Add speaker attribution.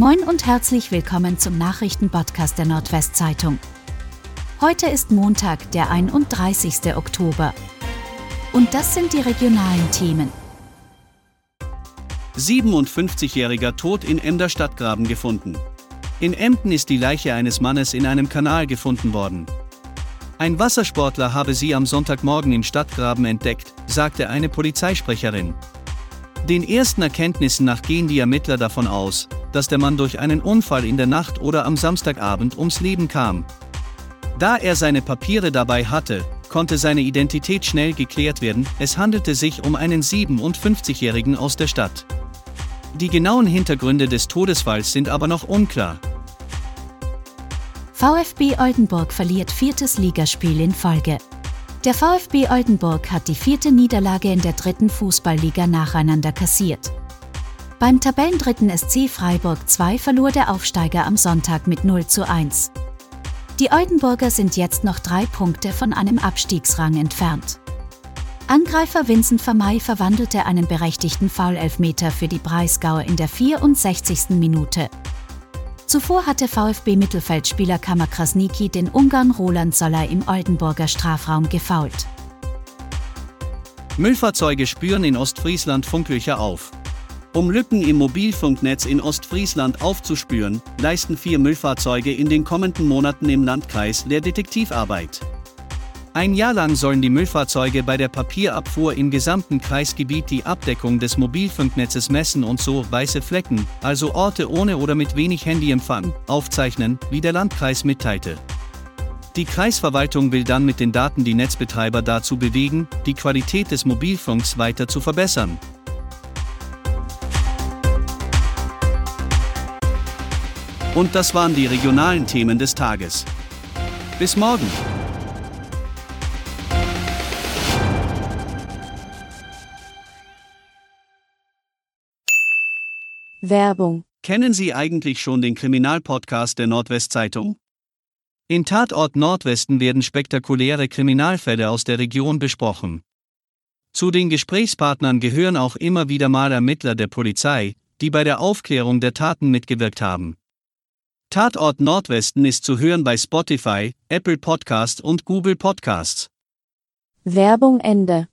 Speaker 1: Moin und herzlich willkommen zum Nachrichtenpodcast der Nordwestzeitung. Heute ist Montag, der 31. Oktober. Und das sind die regionalen Themen.
Speaker 2: 57-jähriger Tod in Emder Stadtgraben gefunden. In Emden ist die Leiche eines Mannes in einem Kanal gefunden worden. Ein Wassersportler habe sie am Sonntagmorgen im Stadtgraben entdeckt, sagte eine Polizeisprecherin. Den ersten Erkenntnissen nach gehen die Ermittler davon aus, dass der Mann durch einen Unfall in der Nacht oder am Samstagabend ums Leben kam. Da er seine Papiere dabei hatte, konnte seine Identität schnell geklärt werden, es handelte sich um einen 57-Jährigen aus der Stadt. Die genauen Hintergründe des Todesfalls sind aber noch unklar.
Speaker 1: VfB Oldenburg verliert viertes Ligaspiel in Folge. Der VfB Oldenburg hat die vierte Niederlage in der dritten Fußballliga nacheinander kassiert. Beim Tabellendritten SC Freiburg 2 verlor der Aufsteiger am Sonntag mit 0 zu 1. Die Oldenburger sind jetzt noch drei Punkte von einem Abstiegsrang entfernt. Angreifer Vincent Vermey verwandelte einen berechtigten Foulelfmeter für die Breisgauer in der 64. Minute. Zuvor hatte VfB-Mittelfeldspieler Kamakrasniki den Ungarn Roland Soller im Oldenburger Strafraum gefault.
Speaker 2: Müllfahrzeuge spüren in Ostfriesland Funklöcher auf. Um Lücken im Mobilfunknetz in Ostfriesland aufzuspüren, leisten vier Müllfahrzeuge in den kommenden Monaten im Landkreis der Detektivarbeit. Ein Jahr lang sollen die Müllfahrzeuge bei der Papierabfuhr im gesamten Kreisgebiet die Abdeckung des Mobilfunknetzes messen und so weiße Flecken, also Orte ohne oder mit wenig Handyempfang, aufzeichnen, wie der Landkreis mitteilte. Die Kreisverwaltung will dann mit den Daten die Netzbetreiber dazu bewegen, die Qualität des Mobilfunks weiter zu verbessern. Und das waren die regionalen Themen des Tages. Bis morgen.
Speaker 3: Werbung.
Speaker 2: Kennen Sie eigentlich schon den Kriminalpodcast der Nordwestzeitung? In Tatort Nordwesten werden spektakuläre Kriminalfälle aus der Region besprochen. Zu den Gesprächspartnern gehören auch immer wieder mal Ermittler der Polizei, die bei der Aufklärung der Taten mitgewirkt haben. Tatort Nordwesten ist zu hören bei Spotify, Apple Podcast und Google Podcasts.
Speaker 3: Werbung Ende.